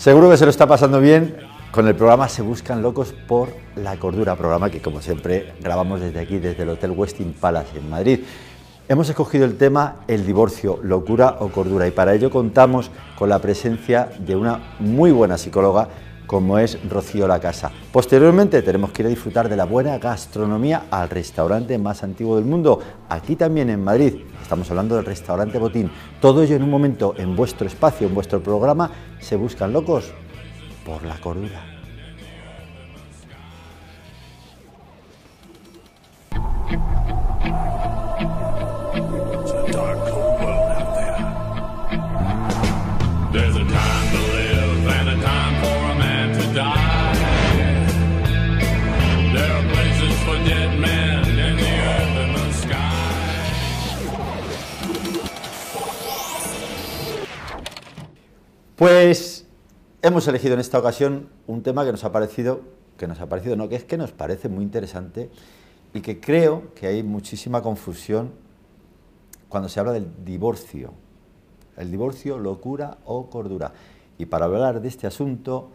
Seguro que se lo está pasando bien con el programa Se Buscan Locos por la Cordura, programa que como siempre grabamos desde aquí, desde el Hotel Westin Palace en Madrid. Hemos escogido el tema el divorcio, locura o cordura y para ello contamos con la presencia de una muy buena psicóloga como es Rocío La Casa. Posteriormente tenemos que ir a disfrutar de la buena gastronomía al restaurante más antiguo del mundo, aquí también en Madrid. Estamos hablando del restaurante Botín. Todo ello en un momento en vuestro espacio, en vuestro programa, se buscan locos por la cordura. Pues hemos elegido en esta ocasión un tema que nos ha parecido, que nos ha parecido, no, que es que nos parece muy interesante y que creo que hay muchísima confusión cuando se habla del divorcio. El divorcio, locura o cordura. Y para hablar de este asunto,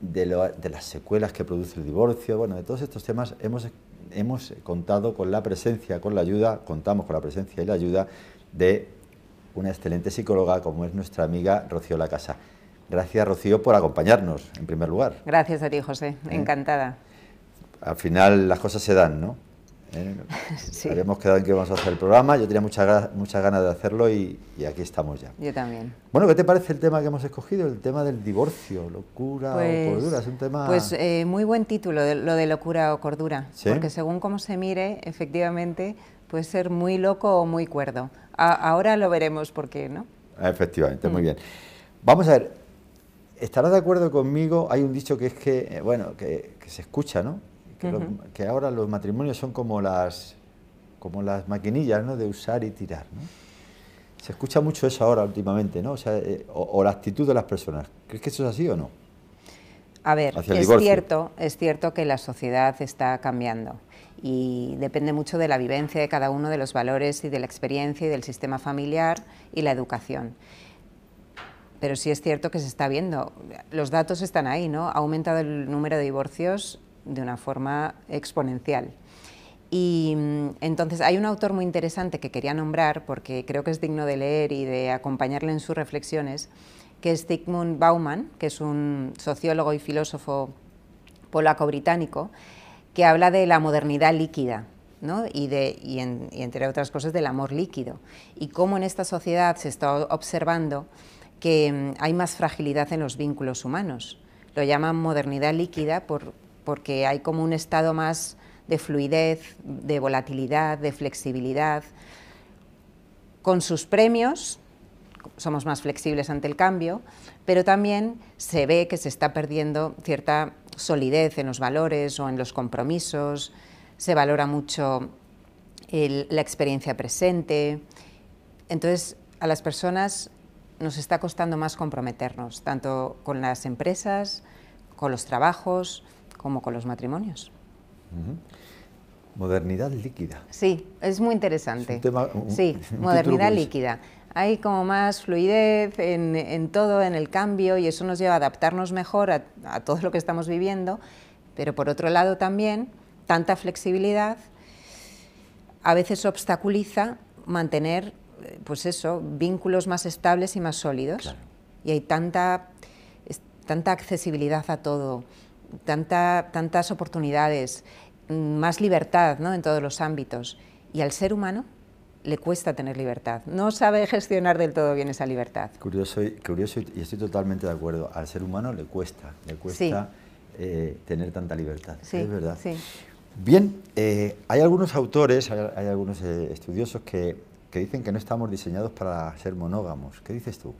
de, las secuelas que produce el divorcio, bueno, de todos estos temas hemos, hemos contado con la presencia, con la ayuda, contamos con la presencia y la ayuda de una excelente psicóloga como es nuestra amiga Rocío La Casa. Gracias, Rocío, por acompañarnos, en primer lugar. Gracias a ti, José. ¿Eh? Encantada. Al final las cosas se dan, ¿no? ¿Eh? Habíamos quedado en que íbamos a hacer el programa, yo tenía muchas muchas ganas de hacerlo y, aquí estamos ya. Yo también. Bueno, ¿qué te parece el tema que hemos escogido? El tema del divorcio, locura o pues, cordura, es un tema... Pues eh, muy buen título, lo de locura o cordura, porque según cómo se mire, efectivamente, puede ser muy loco o muy cuerdo ahora lo veremos por qué, ¿no? Efectivamente, muy mm. bien. Vamos a ver, estarás de acuerdo conmigo, hay un dicho que es que, eh, bueno, que, se escucha, ¿no? Que, ahora los matrimonios son como las, como las maquinillas, ¿no? De usar y tirar, ¿no? Se escucha mucho eso ahora últimamente, ¿no? O, sea, eh, o, la actitud de las personas. ¿Crees que eso es así o no? A ver, es cierto, es cierto que la sociedad está cambiando y depende mucho de la vivencia de cada uno de los valores y de la experiencia y del sistema familiar y la educación. Pero sí es cierto que se está viendo, los datos están ahí, ¿no? Ha aumentado el número de divorcios de una forma exponencial. Y mm, entonces hay un autor muy interesante que quería nombrar porque creo que es digno de leer y de acompañarle en sus reflexiones, que es Zygmunt Bauman, que es un sociólogo y filósofo polaco-británico, que habla de la modernidad líquida ¿no? y, de, y, entre otras cosas del amor líquido y cómo en esta sociedad se está observando que mm, hay más fragilidad en los vínculos humanos. Lo llaman modernidad líquida por, porque hay como un estado más de fluidez, de volatilidad, de flexibilidad, con sus premios, somos más flexibles ante el cambio, pero también se ve que se está perdiendo cierta solidez en los valores o en los compromisos, se valora mucho la experiencia presente. Entonces, a las personas nos está costando más comprometernos, tanto con las empresas, con los trabajos, como con los matrimonios. Modernidad líquida. Sí, es muy interesante. sí, modernidad líquida hay como más fluidez en, todo, en el cambio, y eso nos lleva a adaptarnos mejor a, todo lo que estamos viviendo, pero por otro lado también, tanta flexibilidad a veces obstaculiza mantener, pues eso, vínculos más estables y más sólidos. Y hay tanta, tanta accesibilidad a todo, tanta, tantas oportunidades, más libertad ¿no? en todos los ámbitos. Y al ser humano le cuesta tener libertad, no sabe gestionar del todo bien esa libertad. Curioso, curioso y estoy totalmente de acuerdo, al ser humano le cuesta, le cuesta eh, tener tanta libertad, es verdad. Bien, eh, hay algunos autores, hay, algunos eh, estudiosos que, que dicen que no estamos diseñados para ser monógamos. ¿Qué dices tú?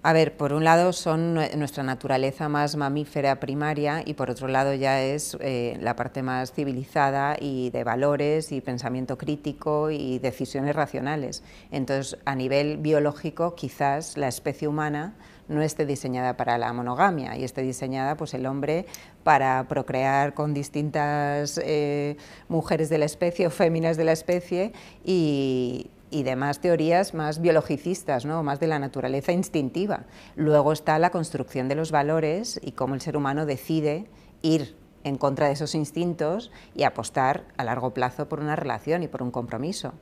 A ver, por un lado son nuestra naturaleza más mamífera primaria y por otro lado ya es eh, la parte más civilizada y de valores y pensamiento crítico y decisiones racionales. Entonces, a nivel biológico, quizás la especie humana no esté diseñada para la monogamia y esté diseñada pues el hombre para procrear con distintas eh, mujeres de la especie o féminas de la especie y y demás teorías más biologicistas, ¿no? más de la naturaleza instintiva. Luego está la construcción de los valores y cómo el ser humano decide ir en contra de esos instintos y apostar a largo plazo por una relación y por un compromiso.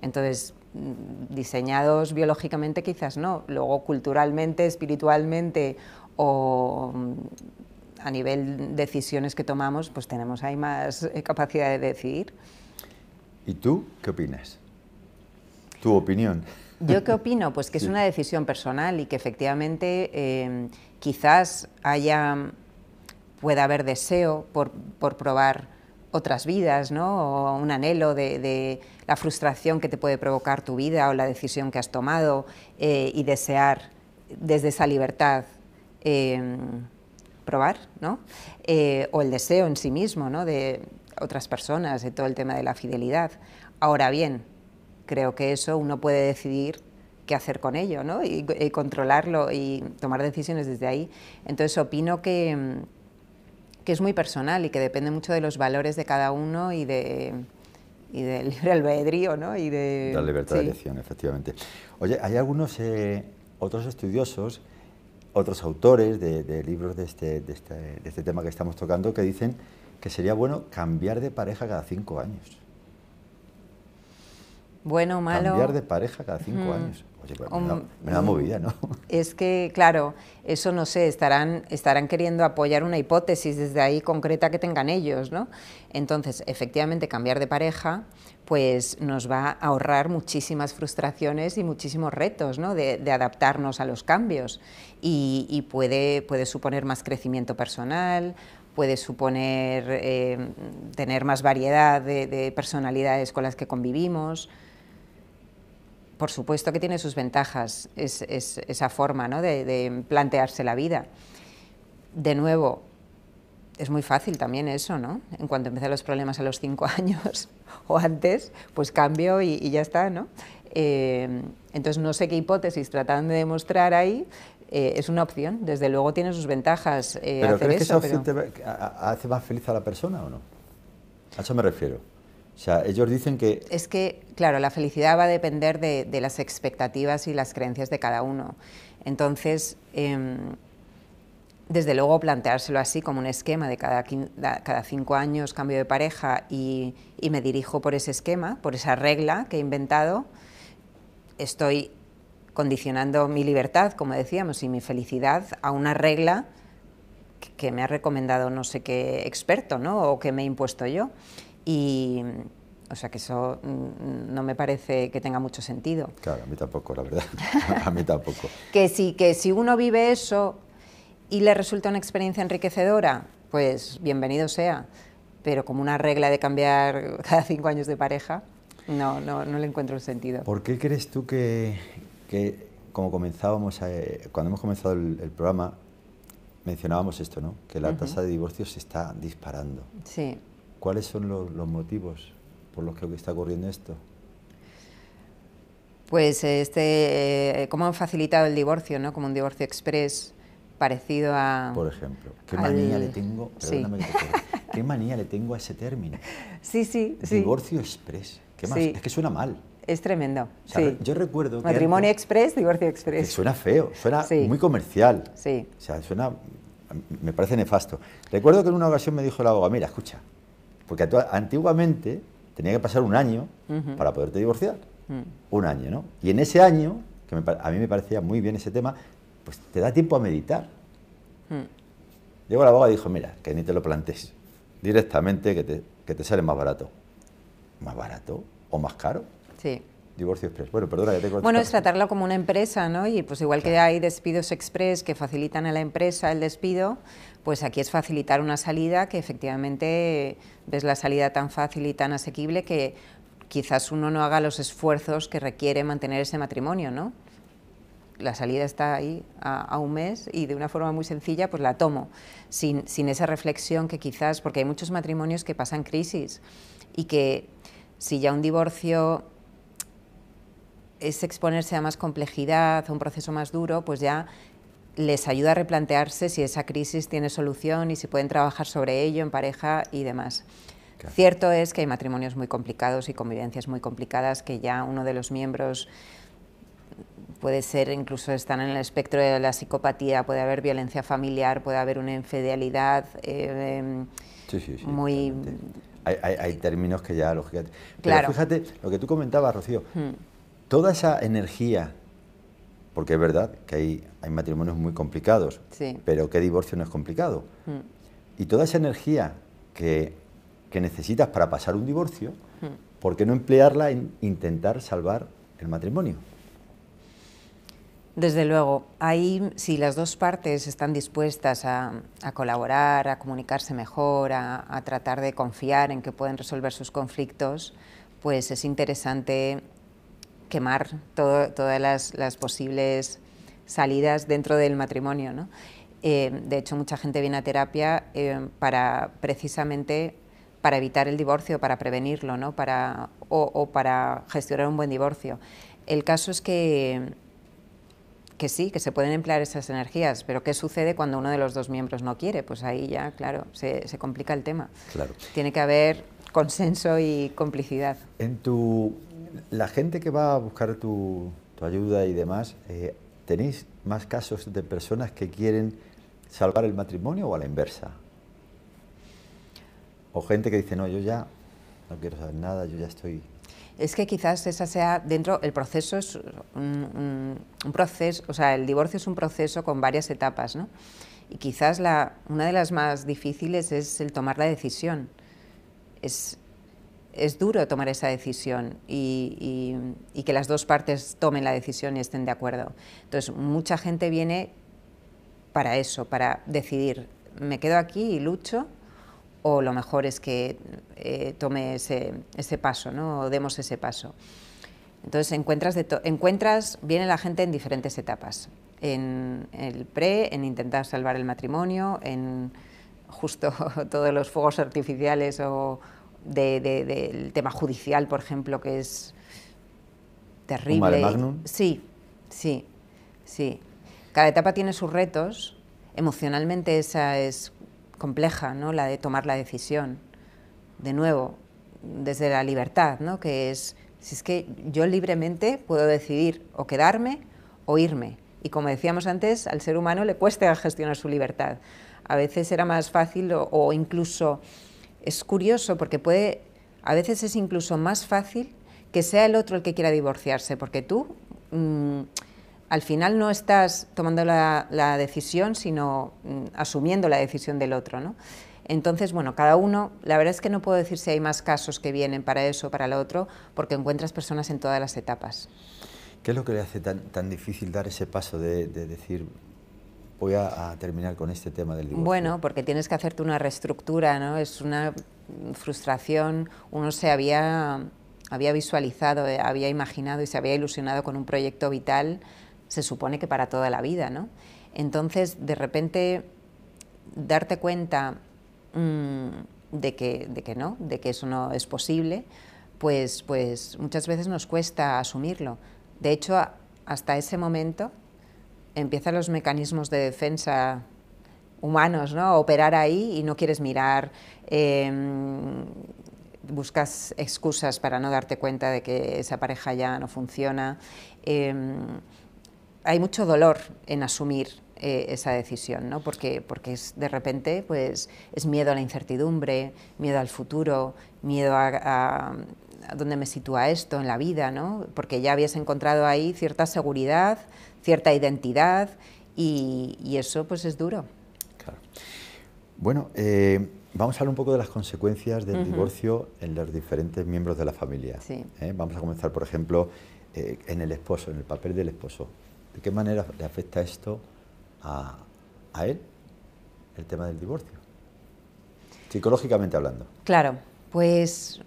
Entonces, mm, diseñados biológicamente quizás no, luego culturalmente, espiritualmente o mm, a nivel decisiones que tomamos, pues tenemos ahí más eh, capacidad de decidir. ¿Y tú qué opinas? ¿Tu opinión? ¿Yo qué opino? Pues que es una decisión personal y que efectivamente eh, quizás haya, pueda haber deseo por, por probar otras vidas, ¿no? o un anhelo de, la frustración que te puede provocar tu vida o la decisión que has tomado eh, y desear desde esa libertad em, probar, ¿no? Eh, o el deseo en sí mismo ¿no? de otras personas, de todo el tema de la fidelidad. Ahora bien, creo que eso uno puede decidir qué hacer con ello ¿no? y, y controlarlo y tomar decisiones desde ahí. Entonces opino que que es muy personal y que depende mucho de los valores de cada uno y de y del libre albedrío, ¿no? Y de la libertad de elección, efectivamente. Oye, hay algunos eh, otros estudiosos, otros autores de, libros de este, de, este, de este tema que estamos tocando que dicen que sería bueno cambiar de pareja cada cinco años. Bueno, malo. Cambiar de pareja cada cinco años. Oye, pues me, da, movida, ¿no? Es que, claro, eso no sé, estarán, estarán queriendo apoyar una hipótesis desde ahí concreta que tengan ellos, ¿no? Entonces, efectivamente, cambiar de pareja pues nos va a ahorrar muchísimas frustraciones y muchísimos retos ¿no? de, adaptarnos a los cambios y, puede, puede suponer más crecimiento personal, puede suponer eh, tener más variedad de personalidades con las que convivimos, por supuesto que tiene sus ventajas es, esa forma ¿no? de, plantearse la vida. De nuevo, es muy fácil también eso, ¿no? En cuanto empiezan los problemas a los cinco años o antes, pues cambio y, ya está, ¿no? Eh, entonces no sé qué hipótesis tratan de demostrar ahí, eh, es una opción, desde luego tiene sus ventajas. Eh, ¿Pero crees que esa opción hace más feliz a la persona o no? A eso me refiero. O sea, ellos dicen que... Es que, claro, la felicidad va a depender de, las expectativas y las creencias de cada uno. Entonces, em, desde luego planteárselo así como un esquema de cada, cada cinco años cambio de pareja y, me dirijo por ese esquema, por esa regla que he inventado, estoy condicionando mi libertad, como decíamos, y mi felicidad a una regla que, me ha recomendado no sé qué experto, ¿no? O que me he impuesto yo. Y, o sea que eso mm, no me parece que tenga mucho sentido. Claro, a mí tampoco, la verdad. a mí tampoco. que, si, que si uno vive eso y le resulta una experiencia enriquecedora, pues bienvenido sea. Pero como una regla de cambiar cada cinco años de pareja, no, no, no le encuentro el sentido. ¿Por qué crees tú que, que como comenzábamos, eh, cuando hemos comenzado el, programa, mencionábamos esto, ¿no? Que la tasa de divorcios se está disparando. Sí. ¿Cuáles son los, motivos por los que está ocurriendo esto? Pues este, eh, cómo han facilitado el divorcio, ¿no? Como un divorcio express parecido a... Por ejemplo, ¿qué manía le tengo? Perdóname que te ¿Qué manía le tengo a ese término? Sí, sí, sí. Divorcio express. ¿Qué más? Es que suena mal. Es tremendo. sí. Yo recuerdo que Matrimonio express, divorcio express. suena feo, suena muy comercial. Sí. O sea, suena... Me parece nefasto. Recuerdo que en una ocasión me dijo el abogado, mira, escucha, porque antiguamente tenía que pasar un año para poderte divorciar. Mm. Un año, ¿no? Y en ese año, que a mí me parecía muy bien ese tema, pues te da tiempo a meditar. Mm. Llegó la abogado y dijo, mira, que ni te lo plantes directamente, que te, que te sale más barato. ¿Más barato o más caro? Sí. Divorcio Express. Bueno, perdona que te Bueno, es tratarlo como una empresa, ¿no? Y pues igual que hay despidos express que facilitan a la empresa el despido, pues aquí es facilitar una salida que efectivamente ves la salida tan fácil y tan asequible que quizás uno no haga los esfuerzos que requiere mantener ese matrimonio, ¿no? La salida está ahí a, un mes y de una forma muy sencilla pues la tomo, sin, sin esa reflexión que quizás, porque hay muchos matrimonios que pasan crisis y que si ya un divorcio es exponerse a más complejidad, a un proceso más duro, pues ya les ayuda a replantearse si esa crisis tiene solución y si pueden trabajar sobre ello en pareja y demás. Cierto es que hay matrimonios muy complicados y convivencias muy complicadas que ya uno de los miembros puede ser, incluso están en el espectro de la psicopatía, puede haber violencia familiar, puede haber una infidelidad eh, em, sí, sí, sí, muy... Hay, términos que ya, lógicamente... Pero fíjate, lo que tú comentabas, Rocío, hmm. toda esa energía, porque es verdad que hay, hay matrimonios muy complicados, pero ¿qué divorcio no es complicado? Hmm. Y toda esa energía que, que, necesitas para pasar un divorcio, hmm. ¿por qué no emplearla en intentar salvar el matrimonio? Desde luego, ahí si las dos partes están dispuestas a, colaborar, a comunicarse mejor, a, tratar de confiar en que pueden resolver sus conflictos, pues es interesante quemar todas las, posibles salidas dentro del matrimonio. Eh, de hecho, mucha gente viene a terapia eh, para precisamente para evitar el divorcio, para prevenirlo, ¿no? para, o para gestionar un buen divorcio. El caso es que que sí, que se pueden emplear esas energías, pero ¿qué sucede cuando uno de los dos miembros no quiere? Pues ahí ya, claro, se, complica el tema. Claro. Tiene que haber consenso y complicidad. En tu, la gente que va a buscar tu, ayuda y demás, eh, ¿tenéis más casos de personas que quieren salvar el matrimonio o a la inversa? O gente que dice, no, yo ya no quiero saber nada, yo ya estoy es que quizás esa sea dentro, el proceso es un, proceso, o sea, el divorcio es un proceso con varias etapas, ¿no? Y quizás la, una de las más difíciles es el tomar la decisión. Es duro tomar esa decisión y, que las dos partes tomen la decisión y estén de acuerdo. Entonces, mucha gente viene para eso, para decidir, me quedo aquí y lucho o lo mejor es que eh, tome ese, paso, ¿no? o demos ese paso. Entonces encuentras, encuentras, viene la gente en diferentes etapas, en el pre, en intentar salvar el matrimonio, en justo todos los fuegos artificiales o del tema judicial, por ejemplo, que es terrible. Sí, sí, sí. Cada etapa tiene sus retos. Emocionalmente esa es compleja, ¿no? la de tomar la decisión. De nuevo, desde la libertad, ¿no? que es, si es que yo libremente puedo decidir o quedarme o irme. Y como decíamos antes, al ser humano le cuesta gestionar su libertad. A veces era más fácil o, incluso es curioso porque puede, a veces es incluso más fácil que sea el otro el que quiera divorciarse, porque tú mm, al final no estás tomando la, decisión, sino mm, asumiendo la decisión del otro. ¿no? Entonces, bueno, cada uno, la verdad es que no puedo decir si hay más casos que vienen para eso o para lo otro, porque encuentras personas en todas las etapas. ¿Qué es lo que le hace tan, difícil dar ese paso de, decir, voy a, terminar con este tema del divorcio? Bueno, porque tienes que hacerte una reestructura, ¿no? Es una frustración, uno se había, había visualizado, eh, había imaginado y se había ilusionado con un proyecto vital se supone que para toda la vida, ¿no? Entonces, de repente, darte cuenta mm, de, que, de que no, de que eso no es posible, pues, pues muchas veces nos cuesta asumirlo. De hecho, hasta ese momento empiezan los mecanismos de defensa humanos, ¿no? A operar ahí y no quieres mirar, em, buscas excusas para no darte cuenta de que esa pareja ya no funciona. Em, hay mucho dolor en asumir eh, esa decisión, ¿no? porque, porque es, de repente pues, es miedo a la incertidumbre, miedo al futuro, miedo a, dónde me sitúa esto en la vida, ¿no? porque ya habías encontrado ahí cierta seguridad, cierta identidad y, eso pues es duro. Claro. Bueno, eh, vamos a hablar un poco de las consecuencias del divorcio en los diferentes miembros de la familia. Sí. ¿eh? Vamos a comenzar, por ejemplo, en el esposo, en el papel del esposo. ¿De qué manera le afecta esto a, él, el tema del divorcio? Psicológicamente hablando. Claro, pues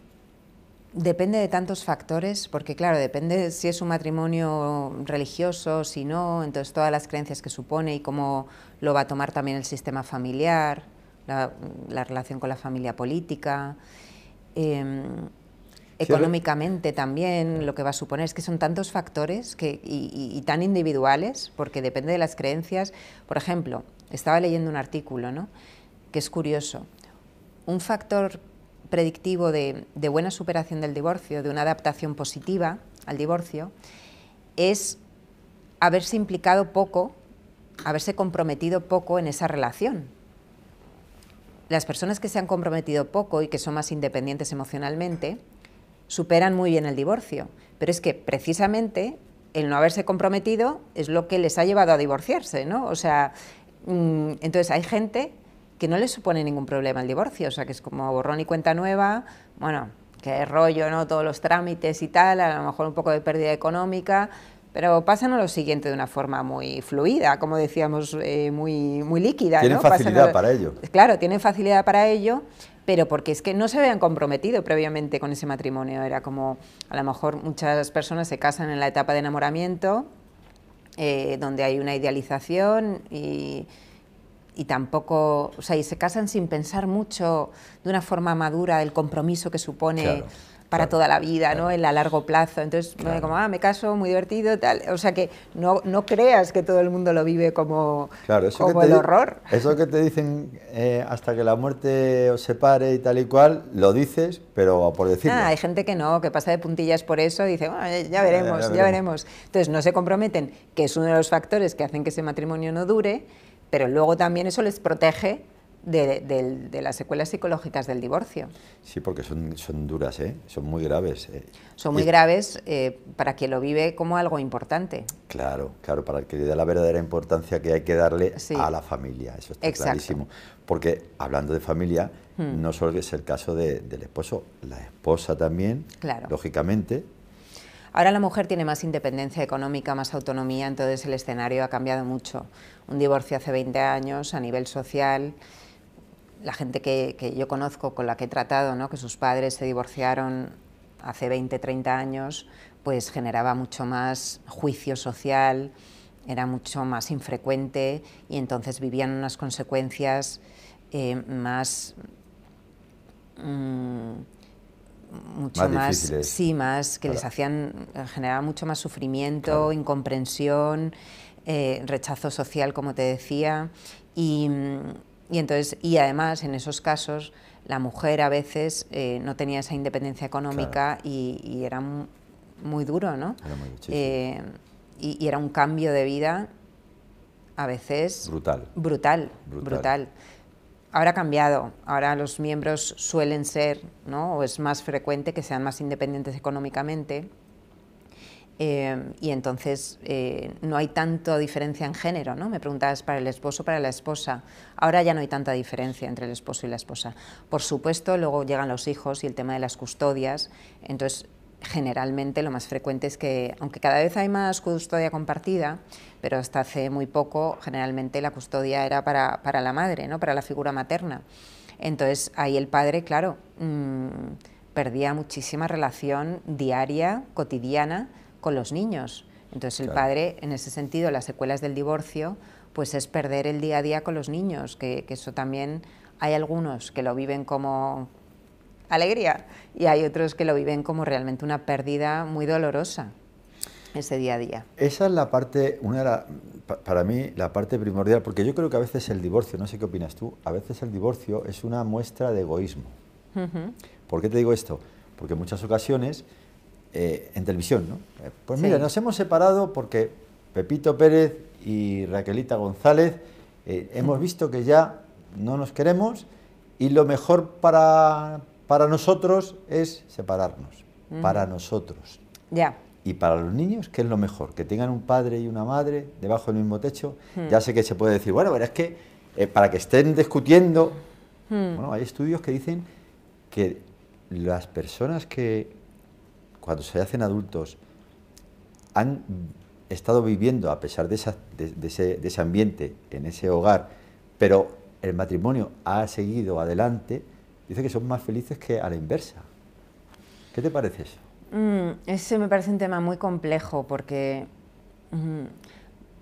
depende de tantos factores, porque claro, depende si es un matrimonio religioso, si no, entonces todas las creencias que supone y cómo lo va a tomar también el sistema familiar, la, relación con la familia política. Em, económicamente también, lo que va a suponer, es que son tantos factores que, y, tan individuales, porque depende de las creencias. Por ejemplo, estaba leyendo un artículo, ¿no? que es curioso. Un factor predictivo de, buena superación del divorcio, de una adaptación positiva al divorcio, es haberse implicado poco, haberse comprometido poco en esa relación. Las personas que se han comprometido poco y que son más independientes emocionalmente superan muy bien el divorcio, pero es que precisamente el no haberse comprometido es lo que les ha llevado a divorciarse, ¿no? O sea, mm, entonces hay gente que no les supone ningún problema el divorcio, o sea, que es como borrón y cuenta nueva, bueno, que rollo, ¿no? Todos los trámites y tal, a lo mejor un poco de pérdida económica, pero pasan a lo siguiente de una forma muy fluida, como decíamos, eh, muy, muy líquida. Tienen facilidad para ello. Claro, tienen facilidad para ello, pero porque es que no se habían comprometido previamente con ese matrimonio. Era como, a lo mejor muchas personas se casan en la etapa de enamoramiento, eh, donde hay una idealización y y tampoco, o sea, y se casan sin pensar mucho de una forma madura el compromiso que supone para toda la vida, ¿no? En a largo plazo. Entonces, como, ah, me caso, muy divertido, tal. O sea, que no, no creas que todo el mundo lo vive como, como el horror. Eso que te dicen eh, hasta que la muerte os separe y tal y cual, lo dices, pero por decirlo. Ah, hay gente que no, que pasa de puntillas por eso y dice, ya, veremos, ya veremos. Entonces, no se comprometen, que es uno de los factores que hacen que ese matrimonio no dure, pero luego también eso les protege de, las secuelas psicológicas del divorcio. Sí, porque son, son duras, ¿eh? son muy graves. ¿eh? Son muy graves eh, para quien lo vive como algo importante. Claro, claro, para el que le dé la verdadera importancia que hay que darle a la familia, eso está clarísimo. Porque hablando de familia, hmm. no solo es el caso del esposo, la esposa también, lógicamente, Ahora la mujer tiene más independencia económica, más autonomía, entonces el escenario ha cambiado mucho. Un divorcio hace 20 años a nivel social, la gente que, yo conozco, con la que he tratado, ¿no? que sus padres se divorciaron hace 20, 30 años, pues generaba mucho más juicio social, era mucho más infrecuente y entonces vivían unas consecuencias eh, más... Mm, mucho más, sí, más que les hacían generaba mucho más sufrimiento, incomprensión, eh, rechazo social, como te decía, y, y, entonces y además en esos casos la mujer a veces eh, no tenía esa independencia económica y, era muy duro, ¿no? Eh, y, y, era un cambio de vida a veces brutal, brutal. brutal. Ahora ha cambiado, ahora los miembros suelen ser, ¿no? o es más frecuente que sean más independientes económicamente, eh, y entonces eh, no hay tanta diferencia en género, ¿no? Me preguntabas para el esposo, para la esposa. Ahora ya no hay tanta diferencia entre el esposo y la esposa. Por supuesto, luego llegan los hijos y el tema de las custodias. Entonces, generalmente lo más frecuente es que, aunque cada vez hay más custodia compartida, pero hasta hace muy poco generalmente la custodia era para, la madre, ¿no? para la figura materna. Entonces ahí el padre, claro, mm, perdía muchísima relación diaria, cotidiana con los niños. Entonces el padre, en ese sentido, las secuelas del divorcio, pues es perder el día a día con los niños, que eso también hay algunos que lo viven como alegría y hay otros que lo viven como realmente una pérdida muy dolorosa ese día a día. Esa es la parte, una para mí, la parte primordial, porque yo creo que a veces el divorcio, no sé qué opinas tú, a veces el divorcio es una muestra de egoísmo. ¿Por qué te digo esto? Porque en muchas ocasiones, eh, en televisión, ¿no? Eh, pues mira, nos hemos separado porque Pepito Pérez y Raquelita González eh, hemos visto que ya no nos queremos y lo mejor para, para nosotros es separarnos, para nosotros. Ya. Y para los niños, ¿qué es lo mejor? Que tengan un padre y una madre debajo del mismo techo. Ya sé que se puede decir, bueno, pero es que eh, para que estén discutiendo, bueno, hay estudios que dicen que las personas que cuando se hacen adultos han estado viviendo a pesar de, ese, de ese ambiente, en ese hogar, pero el matrimonio ha seguido adelante, dice que son más felices que a la inversa. ¿Qué te parece eso? Mm, ese me parece un tema muy complejo porque mm,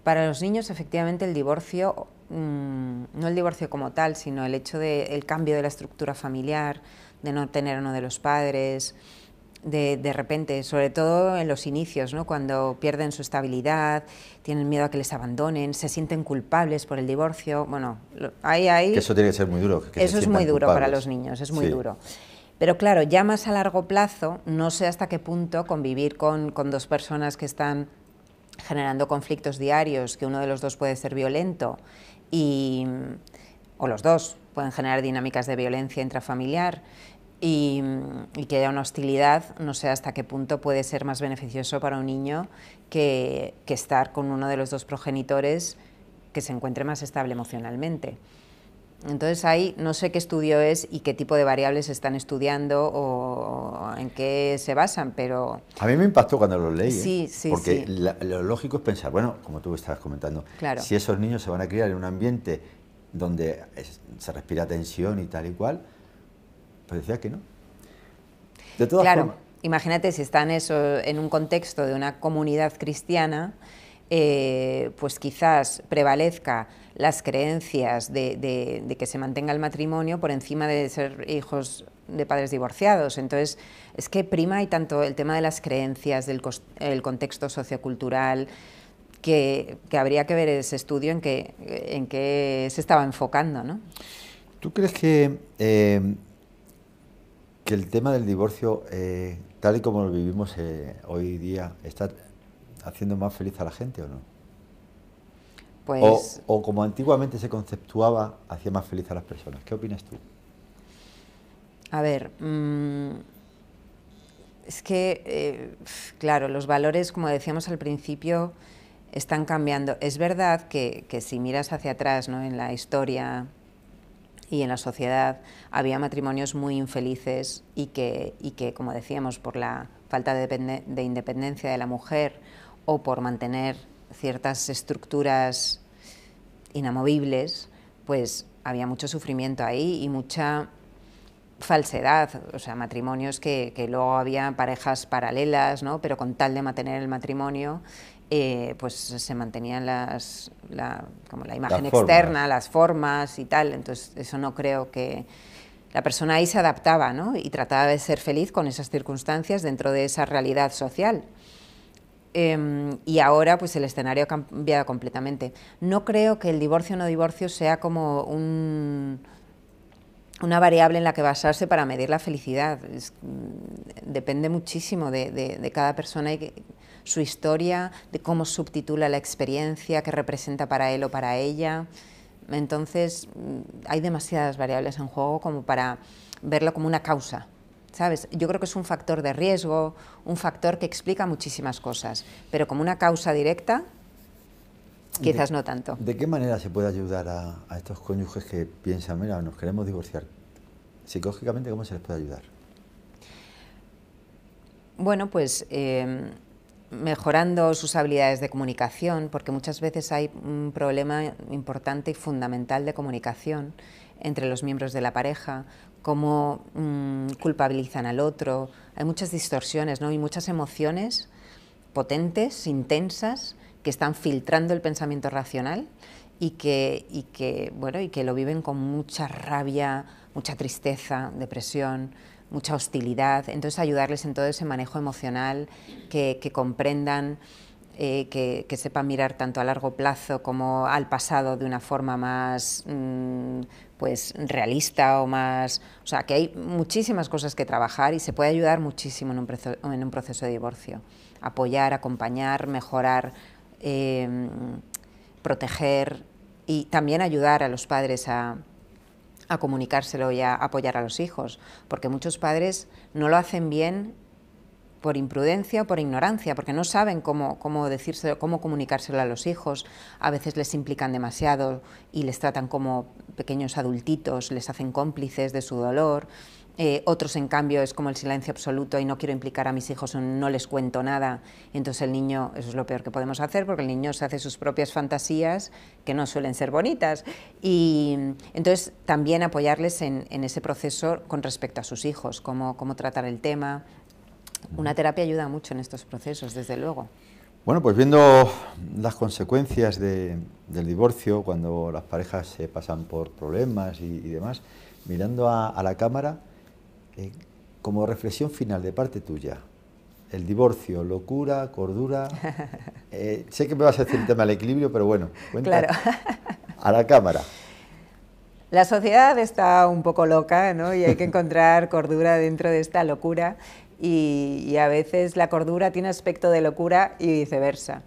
para los niños efectivamente el divorcio, mm, no el divorcio como tal, sino el hecho del cambio de la estructura familiar, de no tener uno de los padres, de, de, repente, sobre todo en los inicios, ¿no? cuando pierden su estabilidad, tienen miedo a que les abandonen, se sienten culpables por el divorcio. Bueno, ahí, ahí que eso tiene que ser muy duro. eso es muy duro para los niños, es muy duro. Pero claro, ya más a largo plazo, no sé hasta qué punto convivir con, con dos personas que están generando conflictos diarios, que uno de los dos puede ser violento y, o los dos pueden generar dinámicas de violencia intrafamiliar y, que haya una hostilidad, no sé hasta qué punto puede ser más beneficioso para un niño que, que estar con uno de los dos progenitores que se encuentre más estable emocionalmente. Entonces ahí no sé qué estudio es y qué tipo de variables están estudiando o en qué se basan, pero... A mí me impactó cuando lo leí, ¿eh? sí, sí, porque lo lógico es pensar, bueno, como tú estabas comentando, si esos niños se van a criar en un ambiente donde se respira tensión y tal y cual, decía que no. De todas claro, imagínate si están eso en un contexto de una comunidad cristiana, eh, pues quizás prevalezca las creencias de, que se mantenga el matrimonio por encima de ser hijos de padres divorciados. Entonces, es que prima y tanto el tema de las creencias, del el contexto sociocultural, que, habría que ver ese estudio en qué en que se estaba enfocando. ¿no? ¿Tú crees que, eh, que el tema del divorcio, eh, tal y como lo vivimos eh, hoy día, está haciendo más feliz a la gente o no? Pues o, como antiguamente se conceptuaba, hacía más feliz a las personas. ¿Qué opinas tú? A ver, mm, es que, eh, claro, los valores, como decíamos al principio, están cambiando. Es verdad que, si miras hacia atrás ¿no? en la historia y en la sociedad, había matrimonios muy infelices y que, y que como decíamos, por la falta de independencia de la mujer o por mantener ciertas estructuras inamovibles, pues había mucho sufrimiento ahí y mucha falsedad, o sea, matrimonios que, luego había parejas paralelas, ¿no? pero con tal de mantener el matrimonio, eh, pues se mantenían las, la, como la imagen externa, las formas y tal, entonces eso no creo que... La persona ahí se adaptaba ¿no? y trataba de ser feliz con esas circunstancias dentro de esa realidad social. Em, y ahora pues el escenario ha cambiado completamente. No creo que el divorcio o no divorcio sea como un, una variable en la que basarse para medir la felicidad. Mm, depende muchísimo de, cada persona y su historia, de cómo subtitula la experiencia, qué representa para él o para ella. Entonces mm, hay demasiadas variables en juego como para verlo como una causa ¿sabes? Yo creo que es un factor de riesgo, un factor que explica muchísimas cosas, pero como una causa directa, quizás no tanto. ¿De qué manera se puede ayudar a, estos cónyuges que piensan, mira, nos queremos divorciar? Psicológicamente, ¿cómo se les puede ayudar? Bueno, pues em, mejorando sus habilidades de comunicación, porque muchas veces hay un problema importante y fundamental de comunicación entre los miembros de la pareja, cómo mm, culpabilizan al otro. Hay muchas distorsiones ¿no? y muchas emociones potentes, intensas, que están filtrando el pensamiento racional y que, y que, bueno, y que lo viven con mucha rabia, mucha tristeza, depresión, mucha hostilidad. Entonces ayudarles en todo ese manejo emocional, que, comprendan, eh, que, sepan mirar tanto a largo plazo como al pasado de una forma más mm, pues realista o más... O sea, que hay muchísimas cosas que trabajar y se puede ayudar muchísimo en un, proceso, en un proceso de divorcio. Apoyar, acompañar, mejorar, em, proteger y también ayudar a los padres a, a comunicárselo y a apoyar a los hijos, porque muchos padres no lo hacen bien por imprudencia o por ignorancia, porque no saben cómo, cómo decírselo, cómo comunicárselo a los hijos. A veces les implican demasiado y les tratan como pequeños adultitos, les hacen cómplices de su dolor. Eh, otros, en cambio, es como el silencio absoluto y no quiero implicar a mis hijos no les cuento nada. Y entonces el niño, eso es lo peor que podemos hacer, porque el niño se hace sus propias fantasías que no suelen ser bonitas. Y entonces también apoyarles en, ese proceso con respecto a sus hijos, cómo, cómo tratar el tema, una terapia ayuda mucho en estos procesos, desde luego. Bueno, pues viendo las consecuencias del divorcio, cuando las parejas se pasan por problemas y, demás, mirando a, la cámara, eh, como reflexión final de parte tuya, el divorcio, locura, cordura. Eh, sé que me vas a decir el tema del equilibrio, pero bueno, cuenta a la cámara. La sociedad está un poco loca ¿no? y hay que encontrar cordura dentro de esta locura y, a veces la cordura tiene aspecto de locura y viceversa.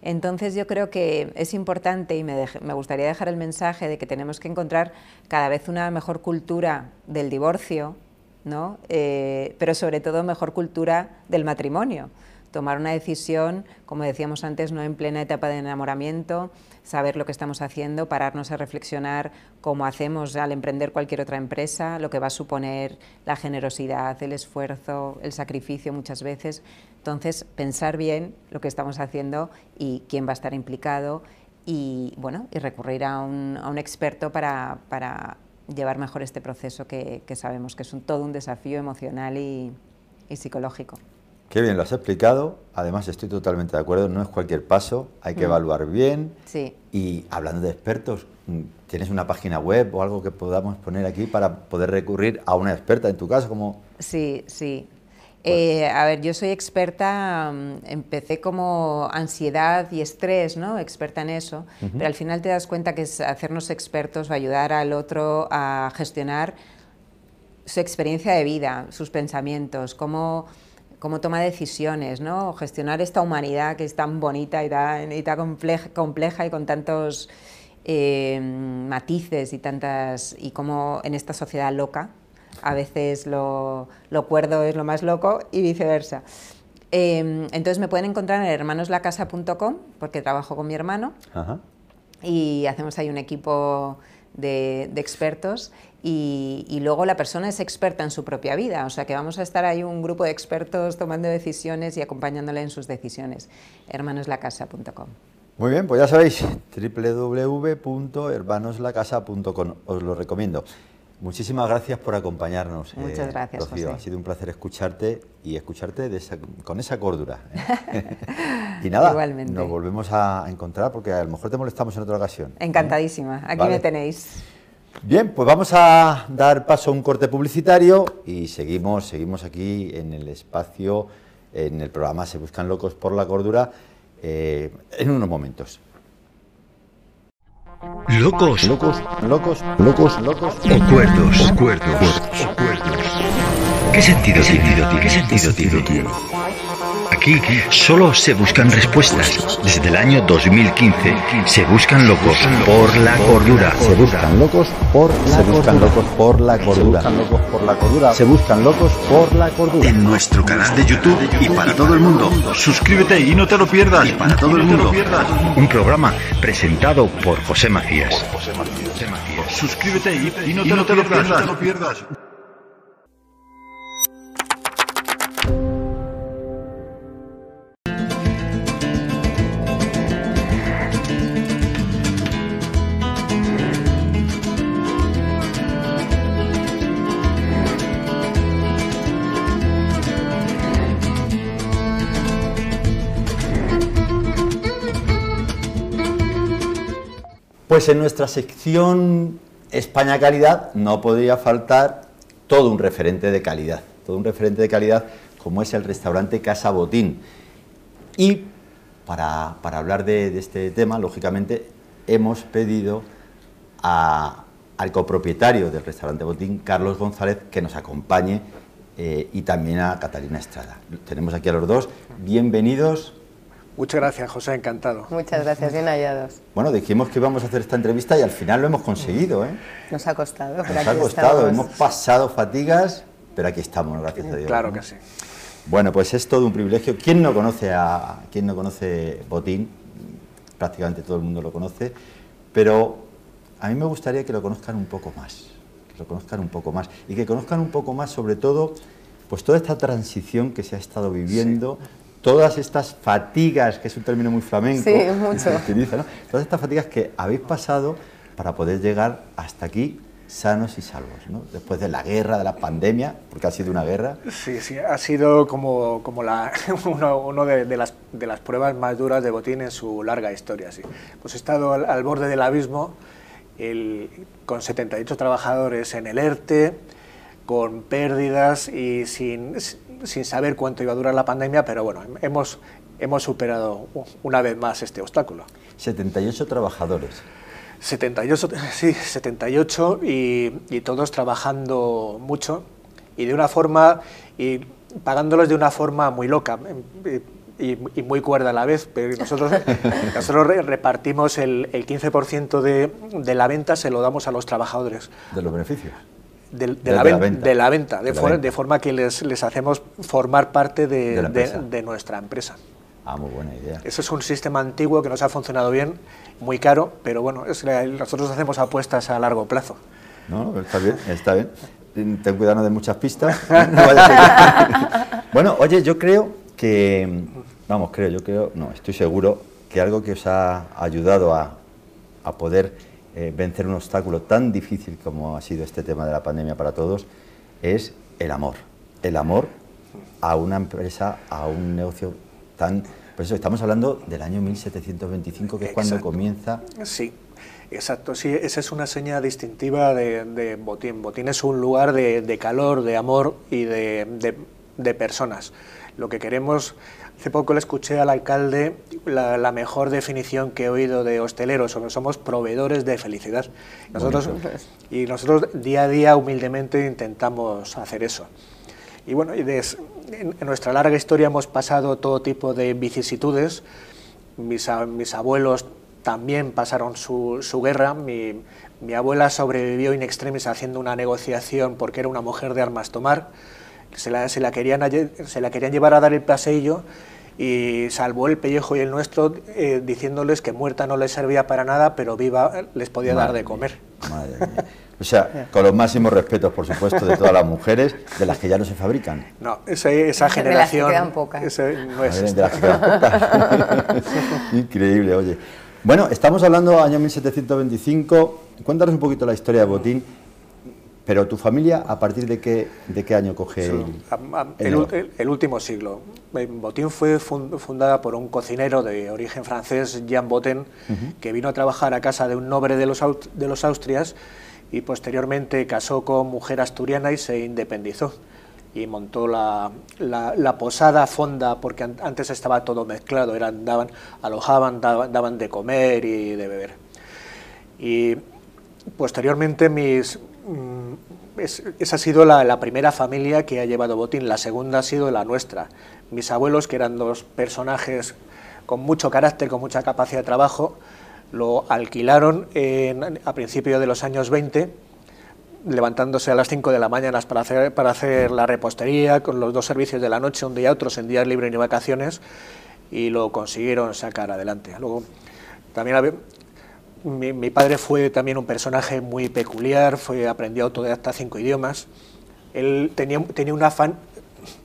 Entonces yo creo que es importante y me, gustaría dejar el mensaje de que tenemos que encontrar cada vez una mejor cultura del divorcio, ¿no? Eh, pero sobre todo mejor cultura del matrimonio. Tomar una decisión, como decíamos antes, no en plena etapa de enamoramiento, saber lo que estamos haciendo, pararnos a reflexionar cómo hacemos al emprender cualquier otra empresa, lo que va a suponer la generosidad, el esfuerzo, el sacrificio muchas veces. Entonces, pensar bien lo que estamos haciendo y quién va a estar implicado y, bueno, y recurrir a un, experto para, llevar mejor este proceso que, sabemos que es todo un desafío emocional y psicológico. Qué bien lo has explicado. Además, estoy totalmente de acuerdo. No es cualquier paso, hay que mm. evaluar bien. Sí. Y hablando de expertos, mm, ¿tienes una página web o algo que podamos poner aquí para poder recurrir a una experta en tu caso? Como... Sí, sí. Eh, a ver, yo soy experta, mm, empecé como ansiedad y estrés, ¿no? Experta en eso, pero al final te das cuenta que es hacernos expertos o ayudar al otro a gestionar su experiencia de vida, sus pensamientos, cómo cómo toma decisiones, ¿no? gestionar esta humanidad que es tan bonita y tan, compleja, y con tantos eh, matices y tantas y cómo en esta sociedad loca a veces lo, cuerdo es lo más loco y viceversa. Em, entonces me pueden encontrar en hermanoslacasa.com porque trabajo con mi hermano y hacemos ahí un equipo de, expertos y, luego la persona es experta en su propia vida, o sea que vamos a estar ahí un grupo de expertos tomando decisiones y acompañándole en sus decisiones. hermanoslacasa.com. Muy bien, pues ya sabéis, www.hermanoslacasa.com, os lo recomiendo. Muchísimas gracias por acompañarnos. Muchas eh, gracias, Ha sido un placer escucharte y escucharte con esa cordura. ¿eh? y nada, nos volvemos a encontrar porque a lo mejor te molestamos en otra ocasión. ¿eh? Encantadísima, aquí me tenéis. Bien, pues vamos a dar paso a un corte publicitario y seguimos, seguimos aquí en el espacio, en el programa Se Buscan Locos por la Cordura, en unos momentos. Locos. Locos, locos, locos, locos. O cuerdos, cuerdos, cuerdos. ¿Qué sentido tiene? ¿Qué sentido tiene? Aquí solo se buscan respuestas. Desde el año 2015 se buscan locos por la cordura. Se buscan locos por la se buscan locos por la cordura. Se buscan locos por la cordura. Se buscan locos por la cordura. En nuestro canal de YouTube y para todo el mundo. Suscríbete y no te lo pierdas. Y para todo el mundo. Un programa presentado por José Macías. Suscríbete y, no, te, lo pierdas. Pues en nuestra sección España Calidad no podría faltar todo un referente de calidad, todo un referente de calidad como es el restaurante Casa Botín. Y para, hablar de, este tema, lógicamente, hemos pedido al copropietario del restaurante Botín, Carlos González, que nos acompañe eh, y también a Catalina Estrada. Tenemos aquí a los dos. Bienvenidos. Muchas gracias, José, encantado. Muchas gracias, bien hallados. Bueno, dijimos que íbamos a hacer esta entrevista y al final lo hemos conseguido, ¿eh? Nos ha costado, Nos ha costado, hemos pasado fatigas, pero aquí estamos, gracias a Dios. Claro que sí. Bueno, pues es todo un privilegio. ¿Quién no conoce a quién no conoce Botín? Prácticamente todo el mundo lo conoce, pero a mí me gustaría que lo conozcan un poco más, que lo conozcan un poco más y que conozcan un poco más sobre todo pues toda esta transición que se ha estado viviendo todas estas fatigas, que es un término muy flamenco, sí, mucho. todas estas fatigas que habéis pasado para poder llegar hasta aquí sanos y salvos, ¿no? después de la guerra, de la pandemia, porque ha sido una guerra. Sí, sí, ha sido como, como la, uno, de, las, de, las, pruebas más duras de Botín en su larga historia. Sí. Pues he estado al, borde del abismo el, con 78 trabajadores en el ERTE, con pérdidas y sin, sin saber cuánto iba a durar la pandemia, pero bueno, hemos, hemos superado una vez más este obstáculo. 78 trabajadores. 78, sí, 78 y, y, todos trabajando mucho y de una forma, y pagándolos de una forma muy loca y, muy cuerda a la vez, pero nosotros, nosotros repartimos el, el 15% de, de, la venta, se lo damos a los trabajadores. ¿De los beneficios? De, la, venta, de, la, venta, de, forma que les, les, hacemos formar parte de, nuestra empresa. Ah, muy buena idea. Eso es un sistema antiguo que nos ha funcionado bien, muy caro, pero bueno, nosotros hacemos apuestas a largo plazo. No, está bien, está bien. Ten cuidado de muchas pistas. bueno, oye, yo creo que, vamos, creo, yo creo, no, estoy seguro que algo que os ha ayudado a, a poder eh, vencer un obstáculo tan difícil como ha sido este tema de la pandemia para todos es el amor. El amor a una empresa, a un negocio tan... Por eso estamos hablando del año 1725, que es cuando comienza... Sí, exacto. Sí, esa es una seña distintiva de, Botín. Botín es un lugar de, calor, de amor y de, de personas. Lo que queremos Hace poco le escuché al alcalde la, mejor definición que he oído de hosteleros, somos proveedores de felicidad. Nosotros, y nosotros día a día humildemente intentamos hacer eso. Y bueno, en, nuestra larga historia hemos pasado todo tipo de vicisitudes. Mis, mis abuelos también pasaron su, guerra. Mi, mi, abuela sobrevivió in extremis haciendo una negociación porque era una mujer de armas tomar. Se la, se la, querían, se la querían llevar a dar el paseillo y salvó el pellejo y el nuestro eh, diciéndoles que muerta no les servía para nada, pero viva les podía dar de comer. O sea, con los máximos respetos, por supuesto, de todas las mujeres, de las que ya no se fabrican. No, esa, esa generación... De las que quedan pocas. no es de las que quedan pocas. Increíble, oye. Bueno, estamos hablando año 1725. Cuéntanos un poquito la historia de Botín pero tu familia, ¿a partir de qué, de qué año coge el, el, último siglo. Botín fue fundada por un cocinero de origen francés, Jean Botin, que vino a trabajar a casa de un noble de los, de los Austrias y posteriormente casó con mujer asturiana y se independizó. Y montó la, la, posada fonda, porque antes estaba todo mezclado, eran, daban, alojaban, daban, daban de comer y de beber. Y posteriormente mis, Mm, esa ha sido la, primera familia que ha llevado botín, la segunda ha sido la nuestra. Mis abuelos, que eran dos personajes con mucho carácter, con mucha capacidad de trabajo, lo alquilaron a principios de los años 20, levantándose a las 5 de la mañana para hacer, para hacer la repostería, con los dos servicios de la noche, un día otros en días libres y vacaciones, y lo consiguieron sacar adelante. Luego, también mi, padre fue también un personaje muy peculiar, fue, aprendió autodidacta cinco idiomas. Él tenía, tenía un afán...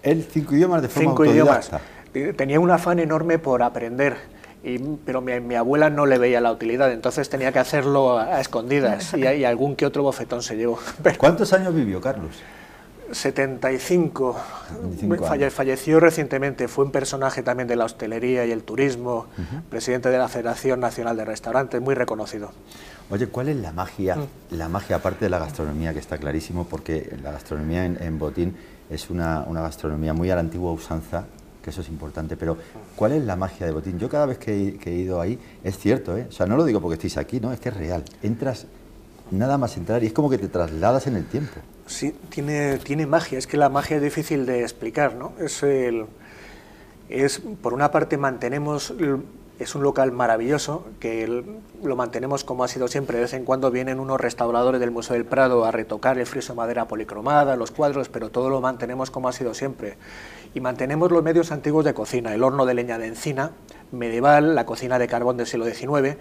¿Él cinco idiomas de forma cinco idiomas. Tenía un afán enorme por aprender, y, pero mi, abuela no le veía la utilidad, entonces tenía que hacerlo a, escondidas y, y, algún que otro bofetón se llevó. ¿Cuántos años vivió Carlos? 75. falleció recientemente, fue un personaje también de la hostelería y el turismo, presidente de la Federación Nacional de Restaurantes, muy reconocido. Oye, ¿cuál es la magia, mm. la magia aparte de la gastronomía, que está clarísimo, porque la gastronomía en, Botín es una, gastronomía muy a la antigua usanza, que eso es importante, pero ¿cuál es la magia de Botín? Yo cada vez que, he ido ahí, es cierto, ¿eh? o sea, no lo digo porque estéis aquí, no, es que es real, entras, nada más entrar y es como que te trasladas en el tiempo. Sí, tiene, tiene magia, es que la magia es difícil de explicar, ¿no? Es, el, es por una parte mantenemos, es un local maravilloso, que lo mantenemos como ha sido siempre, de vez en cuando vienen unos restauradores del Museo del Prado a retocar el friso de madera policromada, los cuadros, pero todo lo mantenemos como ha sido siempre. Y mantenemos los medios antiguos de cocina, el horno de leña de encina medieval, la cocina de carbón del siglo XIX,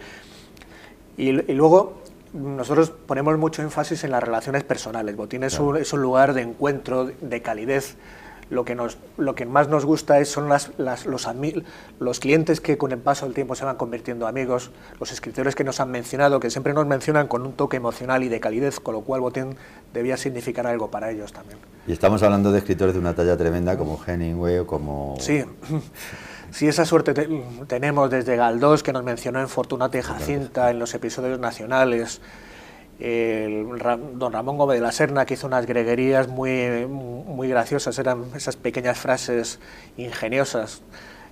y, y luego nosotros ponemos mucho énfasis en las relaciones personales. Botín es, un, es un, lugar de encuentro, de calidez. Lo que, nos, lo que más nos gusta es, son las, las, los, los clientes que con el paso del tiempo se van convirtiendo amigos, los escritores que nos han mencionado, que siempre nos mencionan con un toque emocional y de calidez, con lo cual Botín debía significar algo para ellos también. Y estamos hablando de escritores de una talla tremenda como Hemingway o como... Sí. Sí, esa suerte tenemos desde Galdós, que nos mencionó en Fortunata y Jacinta, en los episodios nacionales, el, don Ramón Gómez de la Serna, que hizo unas greguerías muy, muy graciosas, eran esas pequeñas frases ingeniosas,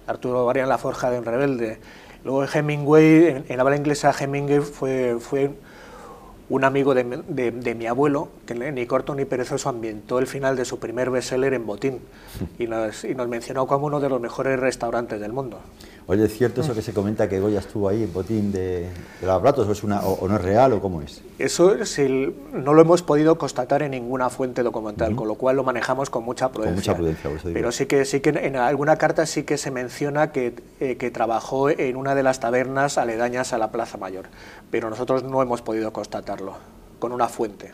Arturo Varía en La Forja de un Rebelde, Luego Hemingway, en, la inglesa, Hemingway fue, fue un amigo de, de, mi abuelo, que ni corto ni perezoso ambientó el final de su primer bestseller en Botín y nos, y nos mencionó como uno de los mejores restaurantes del mundo. Oye, ¿es cierto eso que se comenta que Goya estuvo ahí en botín de, de los platos o, es una, o, no es real o cómo es? Eso no lo hemos podido constatar en ninguna fuente documental, con lo cual lo manejamos con mucha prudencia. Con mucha prudencia, Pero sí que, sí que en alguna carta sí que se menciona que, eh, que trabajó en una de las tabernas aledañas a la Plaza Mayor, pero nosotros no hemos podido constatarlo con una fuente.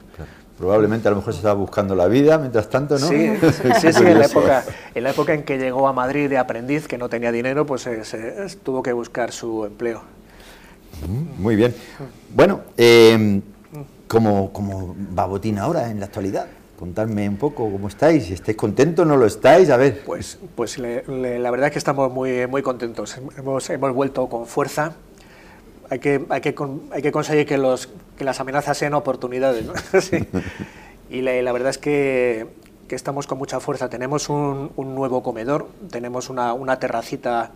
Probablemente a lo mejor se estaba buscando la vida mientras tanto, ¿no? Sí, sí, sí, en, la época, en la época en que llegó a Madrid de aprendiz, que no tenía dinero, pues eh, se, tuvo que buscar su empleo. Mm, muy bien. Bueno, eh, ¿cómo, ¿cómo, va Botín ahora en la actualidad? Contadme un poco cómo estáis, si estáis contentos, no lo estáis, a ver. Pues, pues la verdad es que estamos muy, muy contentos, hemos, hemos vuelto con fuerza, hay que, hay que, hay que conseguir que, los, que las amenazas sean oportunidades. Y la, verdad es que, estamos con mucha fuerza. Tenemos un, un nuevo comedor, tenemos una, una terracita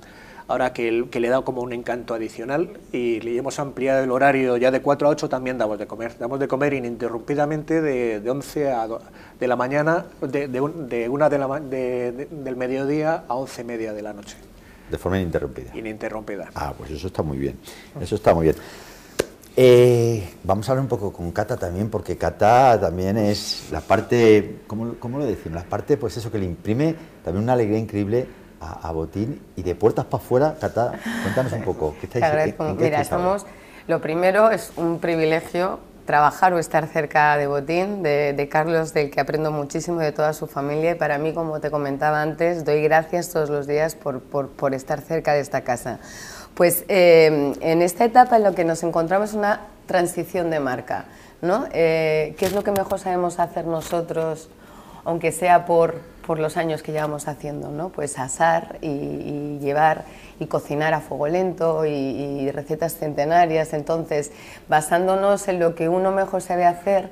ahora que, le da como un encanto adicional y le hemos ampliado el horario ya de 4 a 8 también damos de comer. Damos de comer ininterrumpidamente de, de 11 a de la mañana, de, de, de una de la, del mediodía a 11 y media de la noche. De forma ininterrumpida. Ininterrumpida. Ah, pues eso está muy bien. Eso está muy bien. Eh, vamos a hablar un poco con Cata también, porque Cata también es la parte, ¿cómo, cómo lo decimos? La parte, pues eso, que le imprime también una alegría increíble a, Botín y de puertas para afuera, Cata, cuéntanos un poco. ¿qué estáis, Mira, estamos, lo primero es un privilegio trabajar o estar cerca de Botín, de, Carlos, del que aprendo muchísimo, de toda su familia. Y para mí, como te comentaba antes, doy gracias todos los días por, por, estar cerca de esta casa. Pues eh, en esta etapa en lo que nos encontramos es una transición de marca. ¿no? Eh, ¿Qué es lo que mejor sabemos hacer nosotros, aunque sea por, por los años que llevamos haciendo? ¿no? Pues asar y llevar y cocinar a fuego lento y, recetas centenarias. Entonces, basándonos en lo que uno mejor sabe hacer,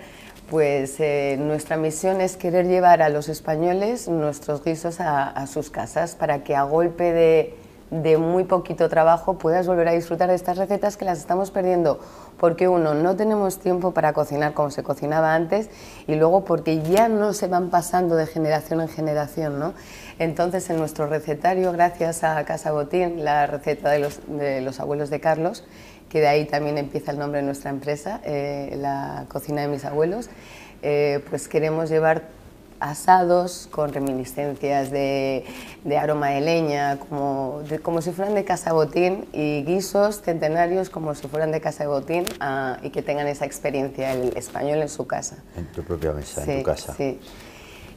pues eh, nuestra misión es querer llevar a los españoles nuestros guisos a sus casas para que a golpe de de muy poquito trabajo puedas volver a disfrutar de estas recetas que las estamos perdiendo porque uno, no tenemos tiempo para cocinar como se cocinaba antes y luego porque ya no se van pasando de generación en generación. ¿no? Entonces en nuestro recetario, gracias a Casa Botín, la receta de los, de los abuelos de Carlos, que de ahí también empieza el nombre de nuestra empresa, eh, la cocina de mis abuelos, eh, pues queremos llevar asados con reminiscencias de, aroma de leña, como, como si fueran de casa botín, y guisos centenarios como si fueran de casa de botín ah, y que tengan esa experiencia el español en su casa. En tu propia mesa, en tu casa. Sí.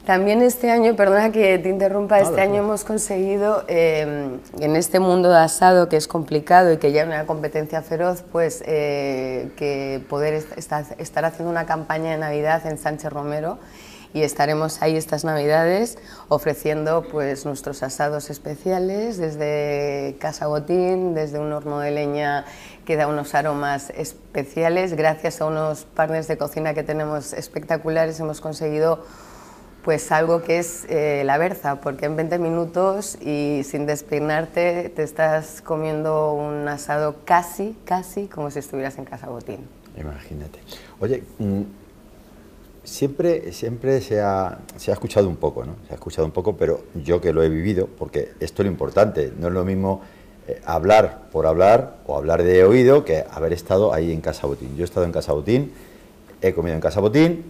También este año, perdona que te interrumpa, este año hemos conseguido, em, en este mundo de asado que es complicado y que ya es una competencia feroz, pues eh, que poder estar haciendo una campaña de Navidad en Sánchez Romero y estaremos ahí estas Navidades ofreciendo pues nuestros asados especiales desde Casa Botín, desde un horno de leña que da unos aromas especiales. Gracias a unos partners de cocina que tenemos espectaculares hemos conseguido pues algo que es eh, la berza, porque en 20 minutos y sin despeinarte te estás comiendo un asado casi, casi como si estuvieras en Casa Botín. Imagínate. Oye, mm, Siempre, siempre se, ha, se ha escuchado un poco, ¿no? Se ha escuchado un poco, pero yo que lo he vivido, porque esto es lo importante, no es lo mismo eh, hablar por hablar o hablar de oído que haber estado ahí en Casa Botín. Yo he estado en Casa Botín, he comido en Casa Botín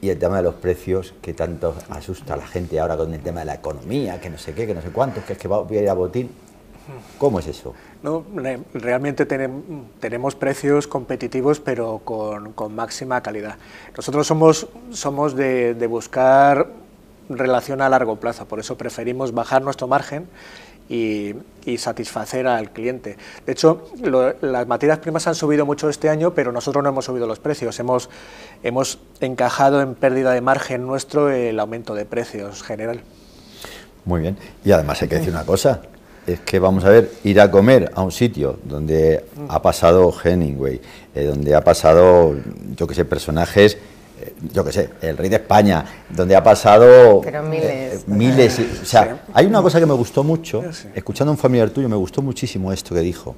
y el tema de los precios que tanto asusta a la gente ahora con el tema de la economía, que no sé qué, que no sé cuántos, que es que voy a ir a Botín. ¿Cómo es eso? No, realmente tenemos precios competitivos, pero con, máxima calidad. Nosotros somos, somos de, buscar relación a largo plazo, por eso preferimos bajar nuestro margen y, satisfacer al cliente. De hecho, las materias primas han subido mucho este año, pero nosotros no hemos subido los precios. Hemos, hemos encajado en pérdida de margen nuestro el aumento de precios general. Muy bien. Y además hay que decir una cosa, es que vamos a ver, ir a comer a un sitio donde ha pasado Hemingway, eh, donde ha pasado, yo que sé, personajes, eh, yo que sé, el rey de España, donde ha pasado Pero miles. Eh, miles o sea, hay una cosa que me gustó mucho, escuchando a un familiar tuyo, me gustó muchísimo esto que dijo,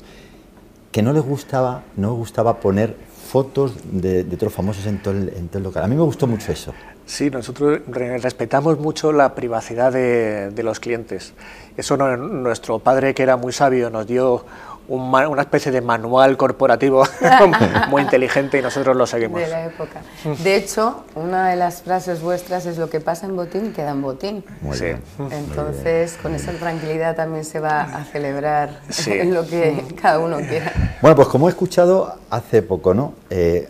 que no les gustaba, no gustaba poner fotos de, otros famosos en todo, el, local. A mí me gustó mucho eso. Sí, nosotros respetamos mucho la privacidad de, de los clientes. Eso no, nuestro padre, que era muy sabio, nos dio una especie de manual corporativo muy inteligente y nosotros lo seguimos. De la época. De hecho, una de las frases vuestras es lo que pasa en botín queda en botín. sí. Entonces, con esa tranquilidad también se va a celebrar lo que cada uno quiera. Bueno, pues como he escuchado hace poco, ¿no? Eh,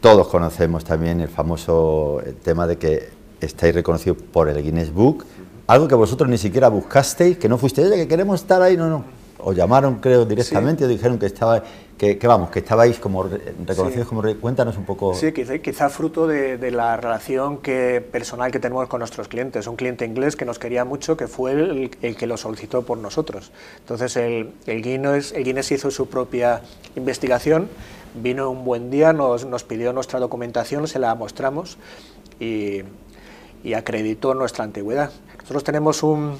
todos conocemos también el famoso tema de que estáis reconocidos por el Guinness Book, algo que vosotros ni siquiera buscasteis, que no fuisteis, que queremos estar ahí, no, no os llamaron, creo, directamente y dijeron que estaba, que, vamos, que estabais como reconocidos como cuéntanos un poco. Sí, quizá, fruto de, la relación que, personal que tenemos con nuestros clientes. Un cliente inglés que nos quería mucho, que fue el, que lo solicitó por nosotros. Entonces el, el, Guinness, el Guinness hizo su propia investigación, vino un buen día, nos, nos pidió nuestra documentación, se la mostramos y, y acreditó nuestra antigüedad. Nosotros tenemos un,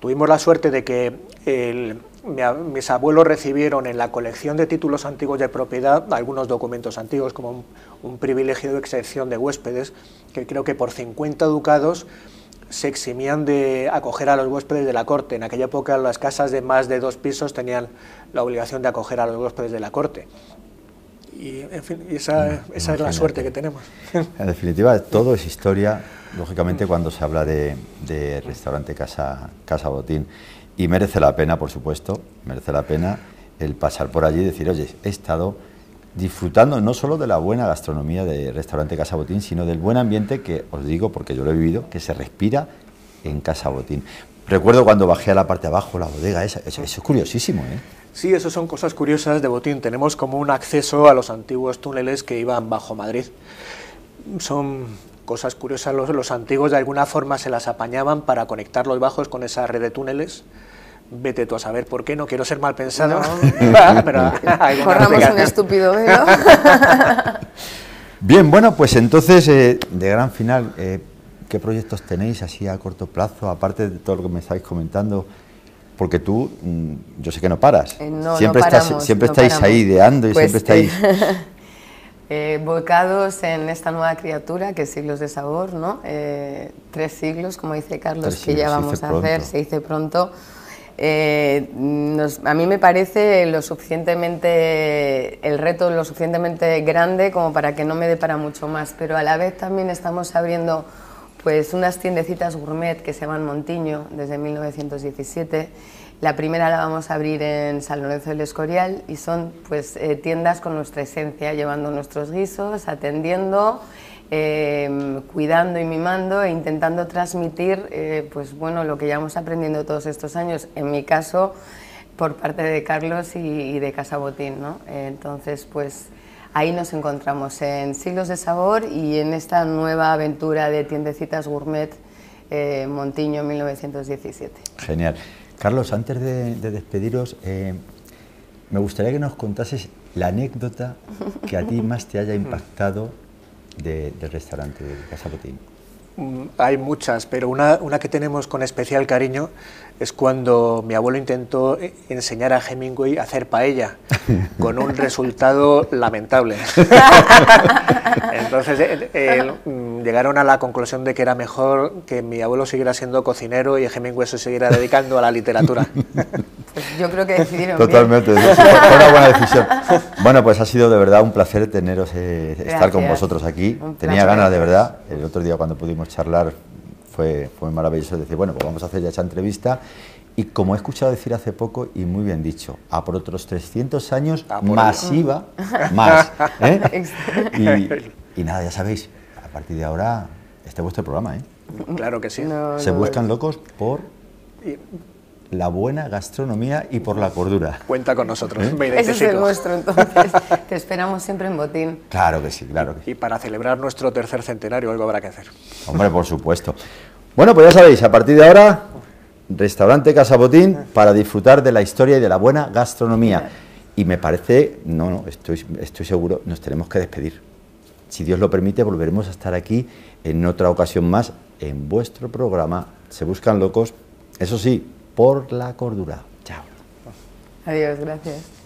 tuvimos la suerte de que mis abuelos recibieron en la colección de títulos antiguos de propiedad algunos documentos antiguos como un, privilegio de excepción de huéspedes que creo que por 50 ducados se eximían de acoger a los huéspedes de la corte. En aquella época las casas de más de dos pisos tenían la obligación de acoger a los huéspedes de la corte. Y, en fin, esa, esa es la suerte que tenemos. En definitiva, todo es historia, lógicamente, cuando se habla de, de restaurante Casa, Casa Botín. Y merece la pena, por supuesto, merece la pena el pasar por allí y decir, oye, he estado disfrutando no solo de la buena gastronomía de restaurante Casa Botín, sino del buen ambiente que, os digo, porque yo lo he vivido, que se respira en Casa Botín. Recuerdo cuando bajé a la parte de abajo, la bodega, esa, eso, es curiosísimo, ¿eh? Sí, eso son cosas curiosas de Botín. Tenemos como un acceso a los antiguos túneles que iban bajo Madrid. Son cosas curiosas, los, los antiguos de alguna forma se las apañaban para conectar los bajos con esa red de túneles Vete tú a saber por qué, no quiero ser mal pensado. Corramos un estúpido velo. Bien, bueno, pues entonces, eh, de gran final, eh, ¿qué proyectos tenéis así a corto plazo, aparte de todo lo que me estáis comentando? Porque tú, mm, yo sé que no paras. Eh, siempre estás, siempre estáis ahí ideando y pues, siempre estáis... volcados en esta nueva criatura que es Siglos de Sabor, ¿no? tres siglos, como dice Carlos, que ya vamos a hacer, se dice pronto eh, a mí me parece lo suficientemente, el reto lo suficientemente grande como para que no me dé para mucho más, pero a la vez también estamos abriendo pues unas tiendecitas gourmet que se llaman Montiño desde 1917. La primera la vamos a abrir en San Lorenzo del Escorial y son pues eh, tiendas con nuestra esencia, llevando nuestros guisos, atendiendo Em, cuidando y mimando e intentando transmitir eh, pues bueno, lo que llevamos aprendiendo todos estos años, en mi caso por parte de Carlos y, de Casa Botín. ¿no? entonces, pues ahí nos encontramos en Siglos de Sabor y en esta nueva aventura de tiendecitas gourmet eh, Montiño 1917. Genial. Carlos, antes de, despediros, eh, me gustaría que nos contases la anécdota que a ti más te haya impactado del restaurante de Casa Botín? Mm, hay muchas, pero una, una, que tenemos con especial cariño es cuando mi abuelo intentó eh, enseñar a Hemingway a hacer paella, con un resultado lamentable. Entonces eh, mm, llegaron a la conclusión de que era mejor que mi abuelo siguiera siendo cocinero y Hemingway se siguiera dedicando a la literatura. Pues yo creo que decidieron Totalmente, fue una buena decisión. Bueno, pues ha sido de verdad un placer teneros, eh, estar con vosotros aquí. Tenía ganas de verdad, el otro día cuando pudimos charlar fue, fue maravilloso decir, bueno, pues vamos a hacer ya esa entrevista. Y como he escuchado decir hace poco, y muy bien dicho, a por otros 300 años, masiva, más. ¿eh? y, nada, ya sabéis, a partir de ahora, este es vuestro programa. ¿eh? Claro que sí. Se buscan locos por la buena gastronomía y por la cordura. Cuenta con nosotros. ¿Eh? Ese es el nuestro, entonces. Te esperamos siempre en Botín. Claro que sí, claro que sí. Y para celebrar nuestro tercer centenario algo habrá que hacer. Hombre, por supuesto. Bueno, pues ya sabéis, a partir de ahora, restaurante Casa Botín para disfrutar de la historia y de la buena gastronomía. Y me parece, no, no, estoy, estoy seguro, nos tenemos que despedir. Si Dios lo permite, volveremos a estar aquí en otra ocasión más en vuestro programa Se Buscan Locos. Eso sí, por la cordura. Chao. Adiós, gracias.